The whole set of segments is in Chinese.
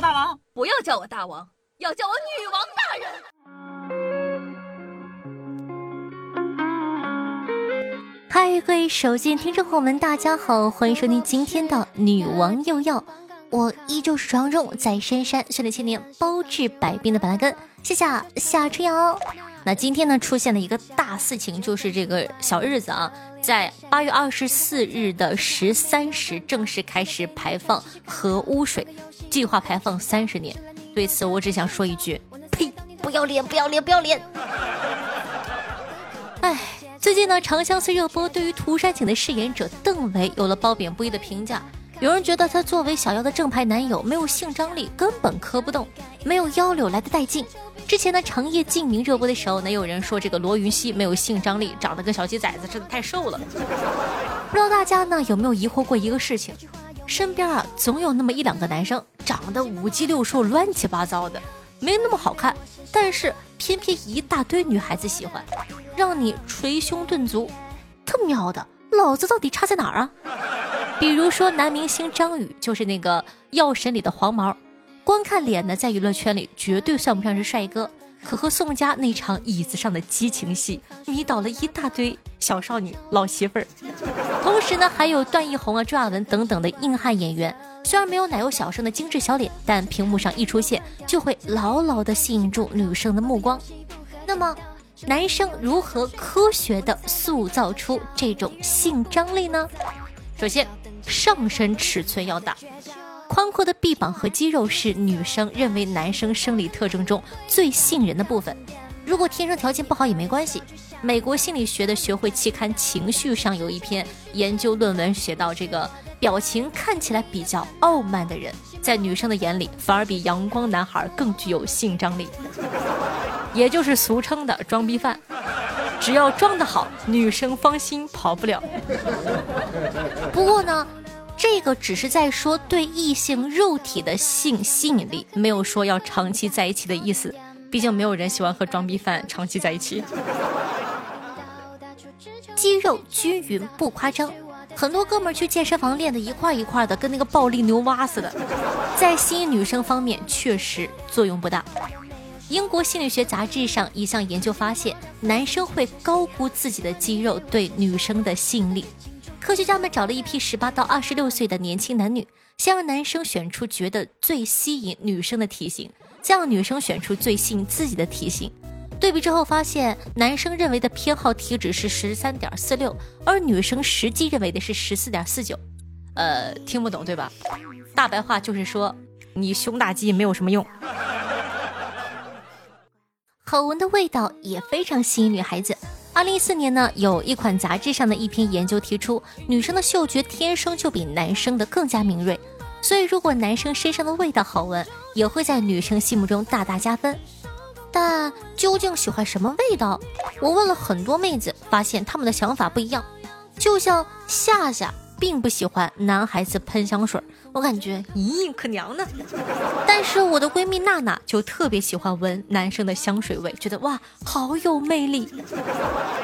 大王，不要叫我大王，要叫我女王大人。嗨，各位手机听众朋友们，大家好，欢迎收听今天的女王又要。我依旧是传说中在深山修炼千年、包治百病的板蓝根，谢谢夏春瑶。那今天呢，出现了一个大事情，就是这个小日子啊，在八月二十四日的十三时正式开始排放核污水，计划排放三十年。对此，我只想说一句：呸！不要脸！不要脸！不要脸！哎。最近呢，《长相思》热播，对于涂山璟的饰演者邓为有了褒贬不一的评价。有人觉得他作为小妖的正牌男友，没有性张力，根本磕不动，没有腰柳来的带劲。之前呢，《长夜烬明》热播的时候，呢，有人说这个罗云熙没有性张力，长得跟小鸡崽子似的，太瘦了。不知道大家呢有没有疑惑过一个事情？身边啊，总有那么一两个男生，长得五肌六瘦、乱七八糟的，没那么好看，但是偏偏一大堆女孩子喜欢。让你捶胸顿足，他喵的，老子到底差在哪儿啊？比如说男明星张宇，就是那个药神里的黄毛，光看脸呢，在娱乐圈里绝对算不上是帅哥，可和宋佳那场椅子上的激情戏，迷倒了一大堆小少女、老媳妇儿。同时呢，还有段奕宏啊、朱亚文等等的硬汉演员，虽然没有奶油小生的精致小脸，但屏幕上一出现，就会牢牢的吸引住女生的目光。那么。男生如何科学的塑造出这种性张力呢？首先，上身尺寸要大，宽阔的臂膀和肌肉是女生认为男生生理特征中最吸引人的部分。如果天生条件不好也没关系。美国心理学的学会期刊《情绪》上有一篇研究论文写到，这个表情看起来比较傲慢的人，在女生的眼里反而比阳光男孩更具有性张力。也就是俗称的装逼犯，只要装得好，女生芳心跑不了。不过呢，这个只是在说对异性肉体的性吸引力，没有说要长期在一起的意思。毕竟没有人喜欢和装逼犯长期在一起。肌肉均匀不夸张，很多哥们儿去健身房练的一块一块的，跟那个暴力牛蛙似的，在吸引女生方面确实作用不大。英国心理学杂志上一项研究发现，男生会高估自己的肌肉对女生的吸引力。科学家们找了一批十八到二十六岁的年轻男女，先让男生选出觉得最吸引女生的体型，再让女生选出最吸引自己的体型。对比之后发现，男生认为的偏好体脂是十三点四六，而女生实际认为的是十四点四九。呃，听不懂对吧？大白话就是说，你胸大肌没有什么用。好闻的味道也非常吸引女孩子。二零一四年呢，有一款杂志上的一篇研究提出，女生的嗅觉天生就比男生的更加敏锐，所以如果男生身上的味道好闻，也会在女生心目中大大加分。但究竟喜欢什么味道？我问了很多妹子，发现她们的想法不一样。就像夏夏。并不喜欢男孩子喷香水，我感觉咦可娘呢。但是我的闺蜜娜娜就特别喜欢闻男生的香水味，觉得哇好有魅力。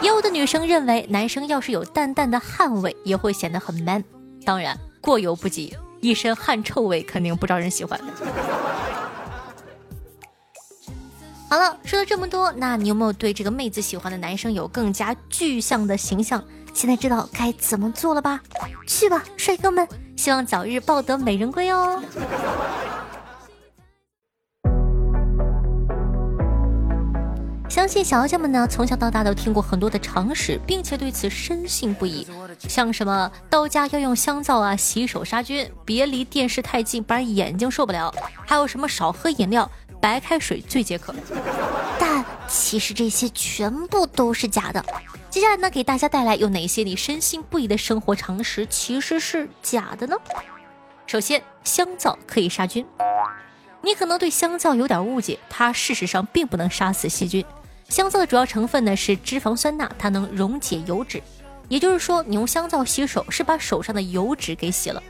也有的女生认为男生要是有淡淡的汗味，也会显得很 man。当然过犹不及，一身汗臭味肯定不招人喜欢。好了，说了这么多，那你有没有对这个妹子喜欢的男生有更加具象的形象？现在知道该怎么做了吧？去吧，帅哥们！希望早日抱得美人归哦。相信小妖精们呢，从小到大都听过很多的常识，并且对此深信不疑。像什么到家要用香皂啊，洗手杀菌，别离电视太近，不然眼睛受不了。还有什么少喝饮料，白开水最解渴。但其实这些全部都是假的。接下来呢，给大家带来有哪些你深信不疑的生活常识其实是假的呢？首先，香皂可以杀菌。你可能对香皂有点误解，它事实上并不能杀死细菌。香皂的主要成分呢是脂肪酸钠，它能溶解油脂。也就是说，你用香皂洗手是把手上的油脂给洗了，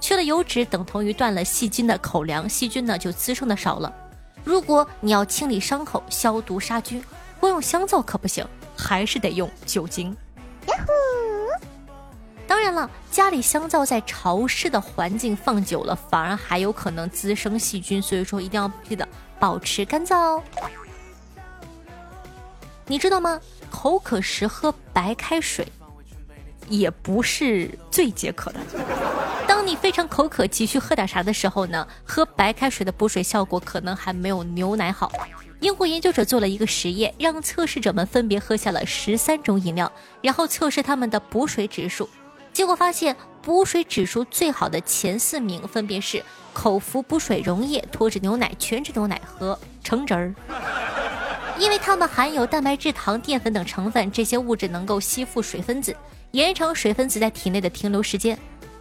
缺了油脂等同于断了细菌的口粮，细菌呢就滋生的少了。如果你要清理伤口、消毒杀菌，光用香皂可不行。还是得用酒精。当然。了，家里香皂在潮湿的环境放久了，反而还有可能滋生细菌，所以说一定要记得保持干燥哦。你知道吗？口渴时喝白开水，也不是最解渴的。你非常口渴，急需喝点啥的时候呢？喝白开水的补水效果可能还没有牛奶好。英国研究者做了一个实验，让测试者们分别喝下了十三种饮料，然后测试他们的补水指数。结果发现，补水指数最好的前四名分别是口服补水溶液、脱脂牛奶、全脂牛奶和橙汁儿。因为它们含有蛋白质、糖、淀粉等成分，这些物质能够吸附水分子，延长水分子在体内的停留时间，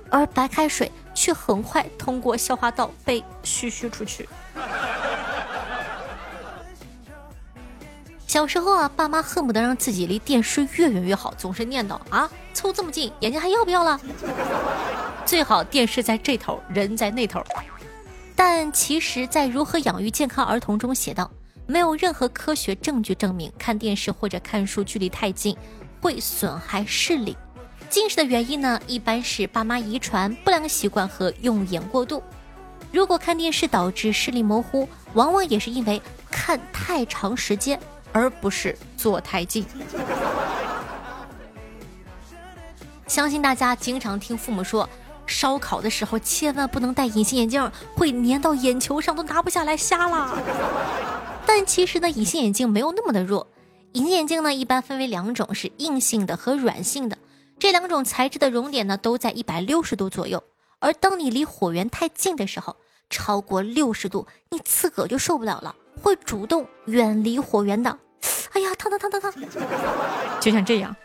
而白开水却很快通过消化道被嘘嘘出去。小时候啊，爸妈恨不得让自己离电视越远越好，总是念叨啊，凑这么近，眼睛还要不要了？最好电视在这头，人在那头。但其实，在《如何养育健康儿童》中写道。没有任何科学证据证明看电视或者看书距离太近会损害视力。近视的原因呢，一般是爸妈遗传、不良习惯和用眼过度。如果看电视导致视力模糊，往往也是因为看太长时间，而不是坐太近。相信大家经常听父母说，烧烤的时候千万不能戴隐形眼镜，会粘到眼球上，都拿不下来，瞎了。但其实呢，隐形眼镜没有那么的弱。隐形眼镜呢，一般分为两种，是硬性的和软性的。这两种材质的熔点呢，都在一百六十度左右。而当你离火源太近的时候，超过六十度，你自个就受不了了，会主动远离火源的。哎呀，烫烫烫烫烫！就像这样。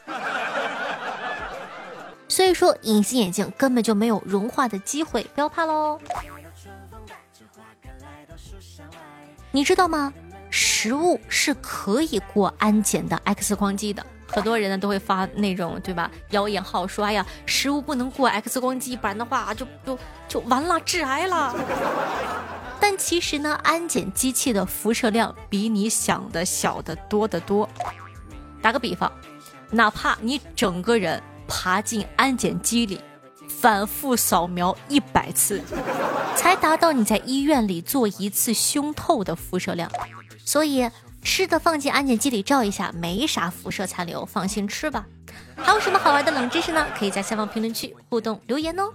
所以说，隐形眼镜根本就没有融化的机会，不要怕喽。你知道吗？食物是可以过安检的 X 光机的，很多人呢都会发那种对吧？谣言号说，哎呀，食物不能过 X 光机，不然的话就就就完了，致癌了。但其实呢，安检机器的辐射量比你想的小得多得多。打个比方，哪怕你整个人爬进安检机里，反复扫描一百次，才达到你在医院里做一次胸透的辐射量。所以吃的放进安检机里照一下，没啥辐射残留，放心吃吧。还有什么好玩的冷知识呢？可以在下方评论区互动留言哦。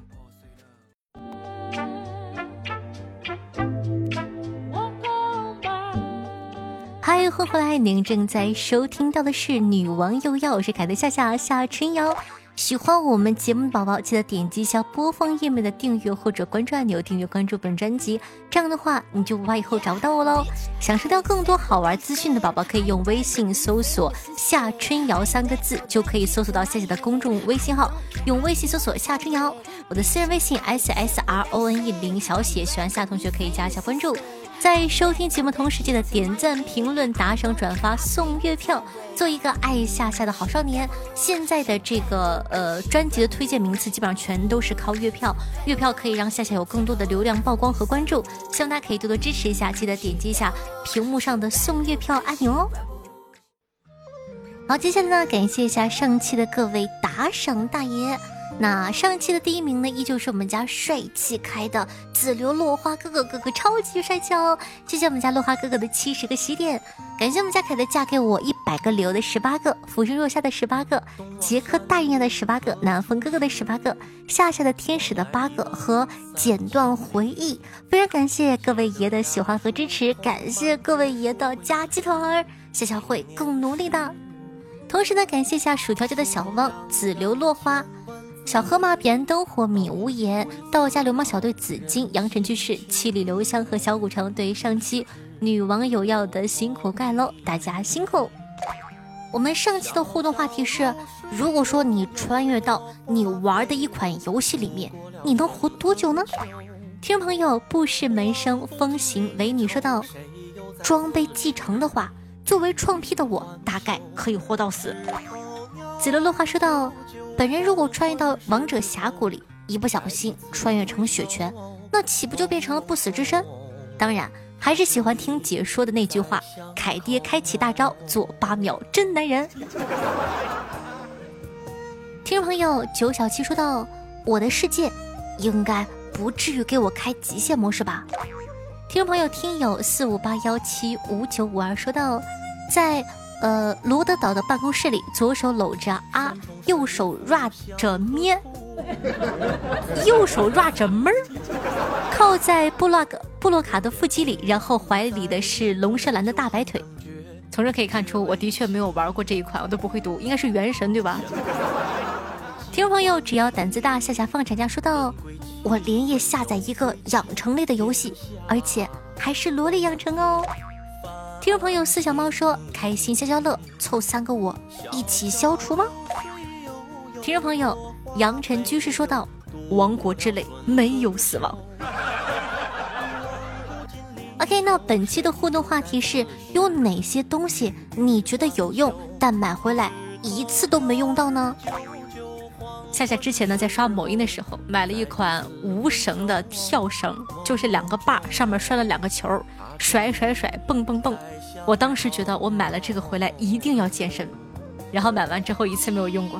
嗨，欢迎回来！您正在收听到的是《女王又要》，我是凯特夏夏夏春瑶。喜欢我们节目的宝宝，记得点击一下播放页面的订阅或者关注按钮，订阅关注本专辑。这样的话，你就不怕以后找不到我喽。想收到更多好玩资讯的宝宝，可以用微信搜索“夏春瑶”三个字，就可以搜索到夏夏的公众微信号。用微信搜索“夏春瑶”，我的私人微信 s s r o n e 零小写，喜欢夏同学可以加一下关注。在收听节目同时，记得点赞、评论、打赏、转发、送月票，做一个爱夏夏的好少年。现在的这个呃专辑的推荐名次基本上全都是靠月票，月票可以让夏夏有更多的流量曝光和关注，希望大家可以多多支持一下，记得点击一下屏幕上的送月票按钮哦。好，接下来呢，感谢一下上期的各位打赏大爷。那上期的第一名呢，依旧是我们家帅气开的紫流落花哥哥，哥哥超级帅气哦！谢谢我们家落花哥哥的七十个喜点，感谢我们家凯的嫁给我一百个流的十八个，浮生若夏的十八个，杰克大人的十八个，南风哥哥的十八个，夏夏的天使的八个和剪断回忆，非常感谢各位爷的喜欢和支持，感谢各位爷的加鸡腿儿，夏夏会更努力的。同时呢，感谢一下薯条家的小汪紫流落花。小河马彼岸灯火，米无言，道家流氓小队紫金，阳城居士，七里留香和小古城对于上期女网友要的辛苦盖喽，大家辛苦。我们上期的互动话题是：如果说你穿越到你玩的一款游戏里面，你能活多久呢？听众朋友，不识门生风行为女说道：装备继承的话，作为创批的我，大概可以活到死。紫罗落花说道。本人如果穿越到王者峡谷里，一不小心穿越成血泉，那岂不就变成了不死之身？当然，还是喜欢听解说的那句话：凯爹开启大招，做八秒真男人。听众朋友九小七说道：“我的世界应该不至于给我开极限模式吧？”听众朋友听友四五八幺七五九五二说道：“在呃罗德岛的办公室里，左手搂着啊，右手 rap 着咩，右手 rap 着闷儿，靠在布洛克布洛卡的腹肌里，然后怀里的是龙舌兰的大白腿。从这可以看出，我的确没有玩过这一款，我都不会读，应该是原神对吧？”听众朋友，只要胆子大，夏夏放产假说道：“我连夜下载一个养成类的游戏，而且还是萝莉养成哦。”听众朋友，四小猫说：“开心消消乐，凑三个我一起消除吗？”听众朋友，阳尘居士说道：“亡国之泪没有死亡。”OK，那本期的互动话题是有哪些东西你觉得有用，但买回来一次都没用到呢？夏夏之前呢，在刷某音的时候，买了一款无绳的跳绳，就是两个把上面拴了两个球，甩甩甩，蹦蹦蹦。我当时觉得我买了这个回来一定要健身，然后买完之后一次没有用过。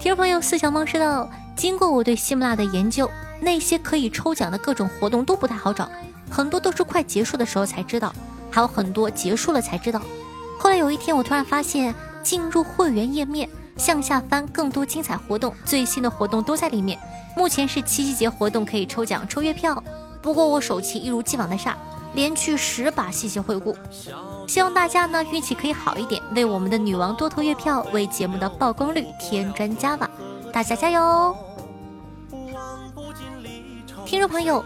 听众朋友四小猫说道：“经过我对喜马拉的研究，那些可以抽奖的各种活动都不太好找，很多都是快结束的时候才知道，还有很多结束了才知道。后来有一天，我突然发现。”进入会员页面，向下翻，更多精彩活动，最新的活动都在里面。目前是七夕节活动，可以抽奖抽月票。不过我手气一如既往的差，连去十把，谢谢惠顾。希望大家呢运气可以好一点，为我们的女王多投月票，为节目的曝光率添砖加瓦。大家加油！听众朋友，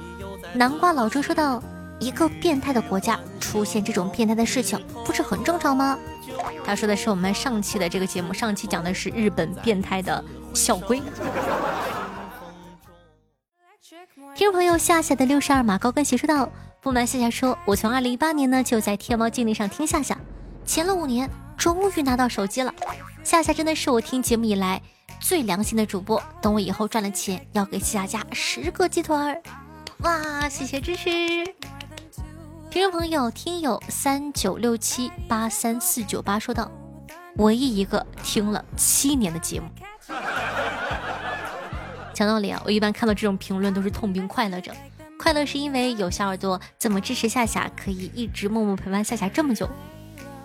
南瓜老周说道：“一个变态的国家出现这种变态的事情，不是很正常吗？”他说的是我们上期的这个节目，上期讲的是日本变态的校规。听众朋友夏夏的六十二码高跟鞋说道：“不瞒夏夏说，我从二零一八年呢就在天猫精灵上听夏夏，前了五年，终于拿到手机了。夏夏真的是我听节目以来最良心的主播，等我以后赚了钱，要给夏夏加十个鸡腿儿。哇，谢谢支持。”听众朋友，听友三九六七八三四九八说道：“唯一一个听了七年的节目。”讲道理啊，我一般看到这种评论都是痛并快乐着。快乐是因为有小耳朵这么支持夏夏，可以一直默默陪伴夏夏这么久；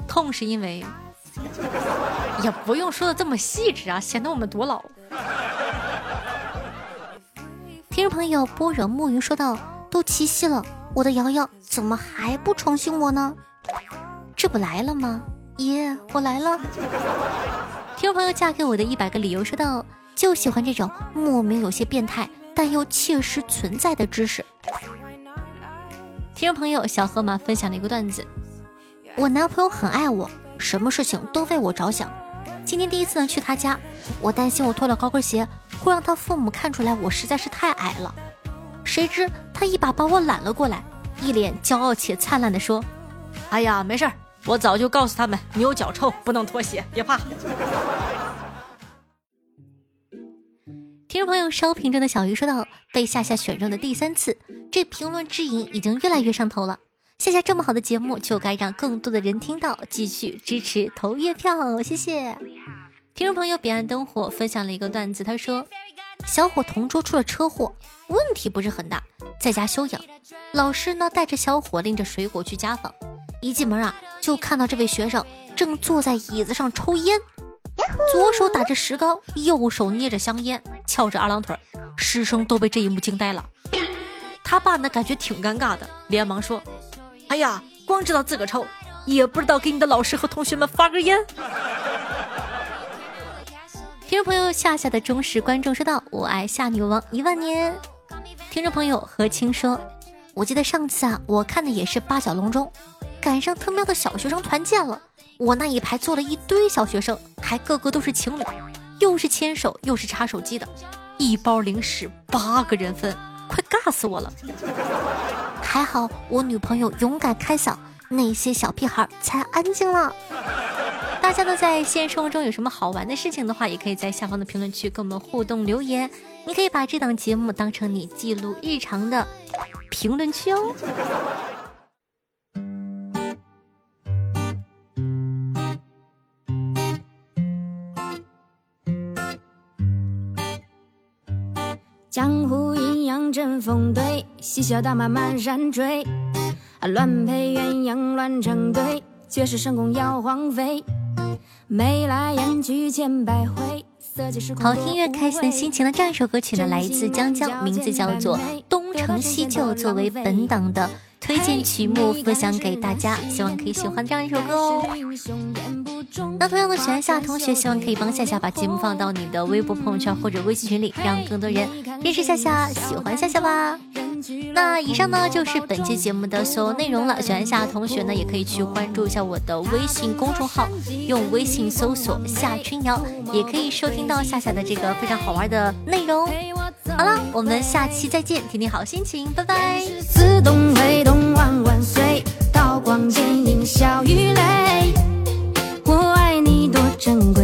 痛是因为 也不用说的这么细致啊，显得我们多老。听众朋友，般若木鱼说道：“都七夕了。”我的瑶瑶怎么还不宠幸我呢？这不来了吗？耶，我来了！听众朋友嫁给我的一百个理由说道：就喜欢这种莫名有些变态但又切实存在的知识。听众朋友小河马分享了一个段子：我男朋友很爱我，什么事情都为我着想。今天第一次呢去他家，我担心我脱了高跟鞋会让他父母看出来我实在是太矮了。谁知他一把把我揽了过来，一脸骄傲且灿烂地说：“哎呀，没事儿，我早就告诉他们你有脚臭，不能脱鞋，别怕。”听众朋友烧瓶中的小鱼说道：“被夏夏选中的第三次，这评论之瘾已经越来越上头了。夏夏这么好的节目，就该让更多的人听到，继续支持投月票，谢谢。”听众朋友彼岸灯火分享了一个段子，他说。小伙同桌出了车祸，问题不是很大，在家休养。老师呢带着小伙拎着水果去家访，一进门啊就看到这位学生正坐在椅子上抽烟，左手打着石膏，右手捏着香烟，翘着二郎腿。师生都被这一幕惊呆了。他爸呢感觉挺尴尬的，连忙说：“哎呀，光知道自个抽，也不知道给你的老师和同学们发根烟。”听众朋友夏夏的忠实观众说道：“我爱夏女王一万年。”听众朋友何青说：“我记得上次啊，我看的也是八角笼中，赶上他喵的小学生团建了。我那一排坐了一堆小学生，还个个都是情侣，又是牵手又是插手机的，一包零食八个人分，快尬死我了。还好我女朋友勇敢开嗓，那些小屁孩才安静了。”大家呢在现实生活中有什么好玩的事情的话，也可以在下方的评论区跟我们互动留言。你可以把这档节目当成你记录日常的评论区哦。江湖阴阳针锋对，嬉笑打骂满山追，啊乱配鸳鸯乱成对，绝世神功要荒废。眉来眼去千百回，色即是好听音乐，开心心情的这样一首歌曲呢，来自江江，名字叫做《东成西就》，作为本档的。推荐曲目分享给大家，希望可以喜欢这样一首歌哦。那同样的喜欢夏同学，希望可以帮夏夏把节目放到你的微博朋友圈或者微信群里，让更多人认识夏夏，喜欢夏夏吧。那以上呢就是本期节目的所有内容了。喜欢夏同学呢，也可以去关注一下我的微信公众号，用微信搜索夏春瑶，也可以收听到夏夏的这个非常好玩的内容。好了，我们下期再见，天天好心情，拜拜。自动万万岁，刀光剑影笑与泪，我爱你多珍贵。